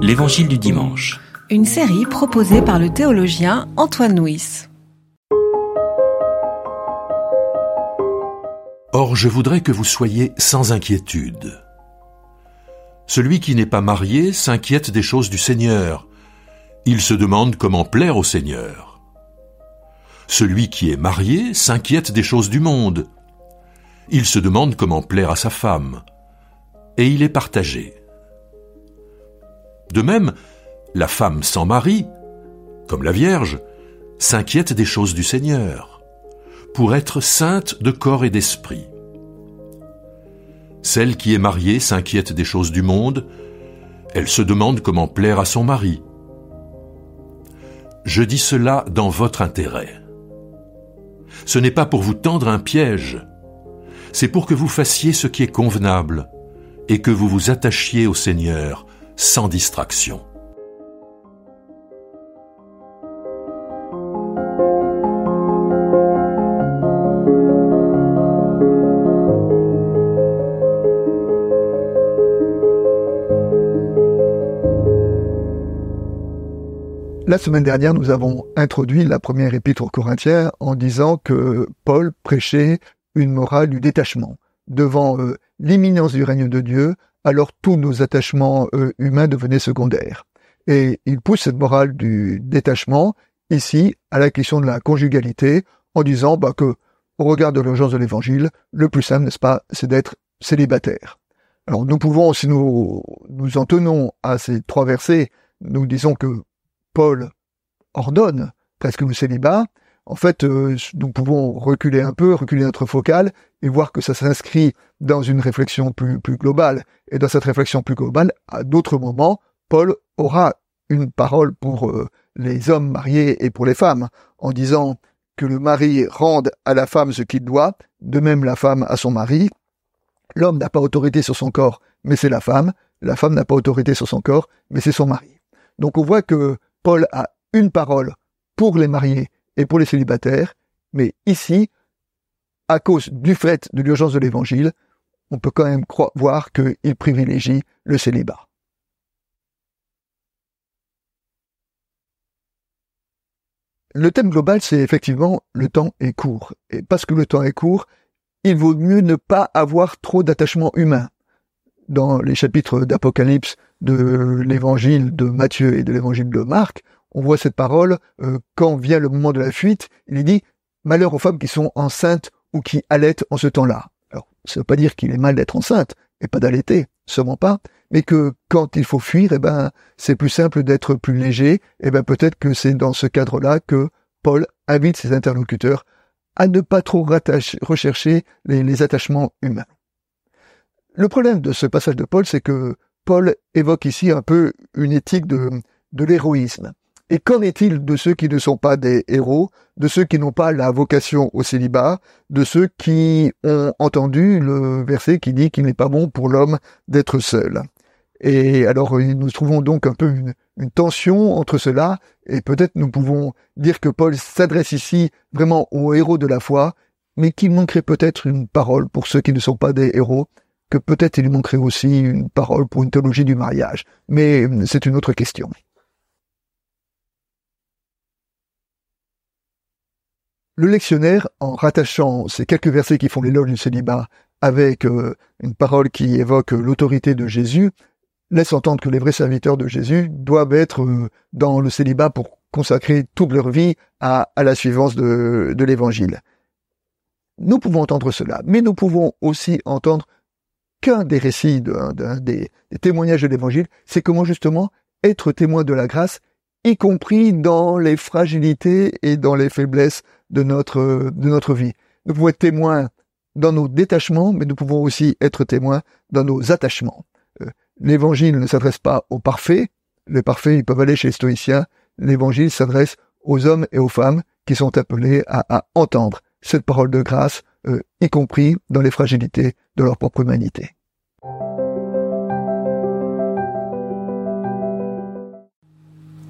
L'Évangile du dimanche. Une série proposée par le théologien Antoine Nuis. Or je voudrais que vous soyez sans inquiétude. Celui qui n'est pas marié s'inquiète des choses du Seigneur. Il se demande comment plaire au Seigneur. Celui qui est marié s'inquiète des choses du monde. Il se demande comment plaire à sa femme. Et il est partagé. De même, la femme sans mari, comme la Vierge, s'inquiète des choses du Seigneur, pour être sainte de corps et d'esprit. Celle qui est mariée s'inquiète des choses du monde, elle se demande comment plaire à son mari. Je dis cela dans votre intérêt. Ce n'est pas pour vous tendre un piège, c'est pour que vous fassiez ce qui est convenable et que vous vous attachiez au Seigneur sans distraction. La semaine dernière, nous avons introduit la première épître aux Corinthiens en disant que Paul prêchait une morale du détachement. Devant euh, l'imminence du règne de Dieu, alors tous nos attachements euh, humains devenaient secondaires. Et il pousse cette morale du détachement ici à la question de la conjugalité en disant bah, que, au regard de l'urgence de l'évangile, le plus simple, n'est-ce pas, c'est d'être célibataire. Alors nous pouvons, si nous nous en tenons à ces trois versets, nous disons que Paul ordonne presque le célibat, en fait, euh, nous pouvons reculer un peu, reculer notre focale et voir que ça s'inscrit dans une réflexion plus, globale. Et dans cette réflexion plus globale, à d'autres moments, Paul aura une parole pour euh, les hommes mariés et pour les femmes, en disant que le mari rende à la femme ce qu'il doit, de même la femme à son mari. L'homme n'a pas autorité sur son corps, mais c'est la femme. La femme n'a pas autorité sur son corps, mais c'est son mari. Donc on voit que Paul a une parole pour les mariés et pour les célibataires, mais ici, à cause du fait de l'urgence de l'évangile, on peut quand même voir qu'il privilégie le célibat. Le thème global, c'est effectivement le temps est court. Et parce que le temps est court, il vaut mieux ne pas avoir trop d'attachement humain. Dans les chapitres d'Apocalypse, de l'évangile de Matthieu et de l'évangile de Marc, on voit cette parole, euh, quand vient le moment de la fuite, il dit Malheur aux femmes qui sont enceintes ou qui allaitent en ce temps-là. Alors, ça ne veut pas dire qu'il est mal d'être enceinte et pas d'allaiter, sûrement pas, mais que quand il faut fuir, eh ben, c'est plus simple d'être plus léger, eh ben, peut-être que c'est dans ce cadre-là que Paul invite ses interlocuteurs à ne pas trop rechercher les attachements humains. Le problème de ce passage de Paul, c'est que Paul évoque ici un peu une éthique de l'héroïsme. Et qu'en est-il de ceux qui ne sont pas des héros, de ceux qui n'ont pas la vocation au célibat, de ceux qui ont entendu le verset qui dit qu'il n'est pas bon pour l'homme d'être seul? Et alors nous trouvons donc un peu une, tension entre cela, et peut-être nous pouvons dire que Paul s'adresse ici vraiment aux héros de la foi, mais qu'il manquerait peut-être une parole pour ceux qui ne sont pas des héros, que peut-être il manquerait aussi une parole pour une théologie du mariage. Mais c'est une autre question. Le lectionnaire, en rattachant ces quelques versets qui font l'éloge du célibat avec euh, une parole qui évoque l'autorité de Jésus, laisse entendre que les vrais serviteurs de Jésus doivent être euh, dans le célibat pour consacrer toute leur vie à, la suivance de, de l'évangile. Nous pouvons entendre cela, mais nous pouvons aussi entendre qu'un des récits, d'un des, témoignages de l'Évangile, c'est comment justement être témoin de la grâce, y compris dans les fragilités et dans les faiblesses de notre, de notre vie. Nous pouvons être témoins dans nos détachements, mais nous pouvons aussi être témoins dans nos attachements. Euh, L'évangile ne s'adresse pas aux parfaits. Les parfaits, ils peuvent aller chez les stoïciens. L'évangile s'adresse aux hommes et aux femmes qui sont appelés à entendre cette parole de grâce euh, y compris dans les fragilités de leur propre humanité.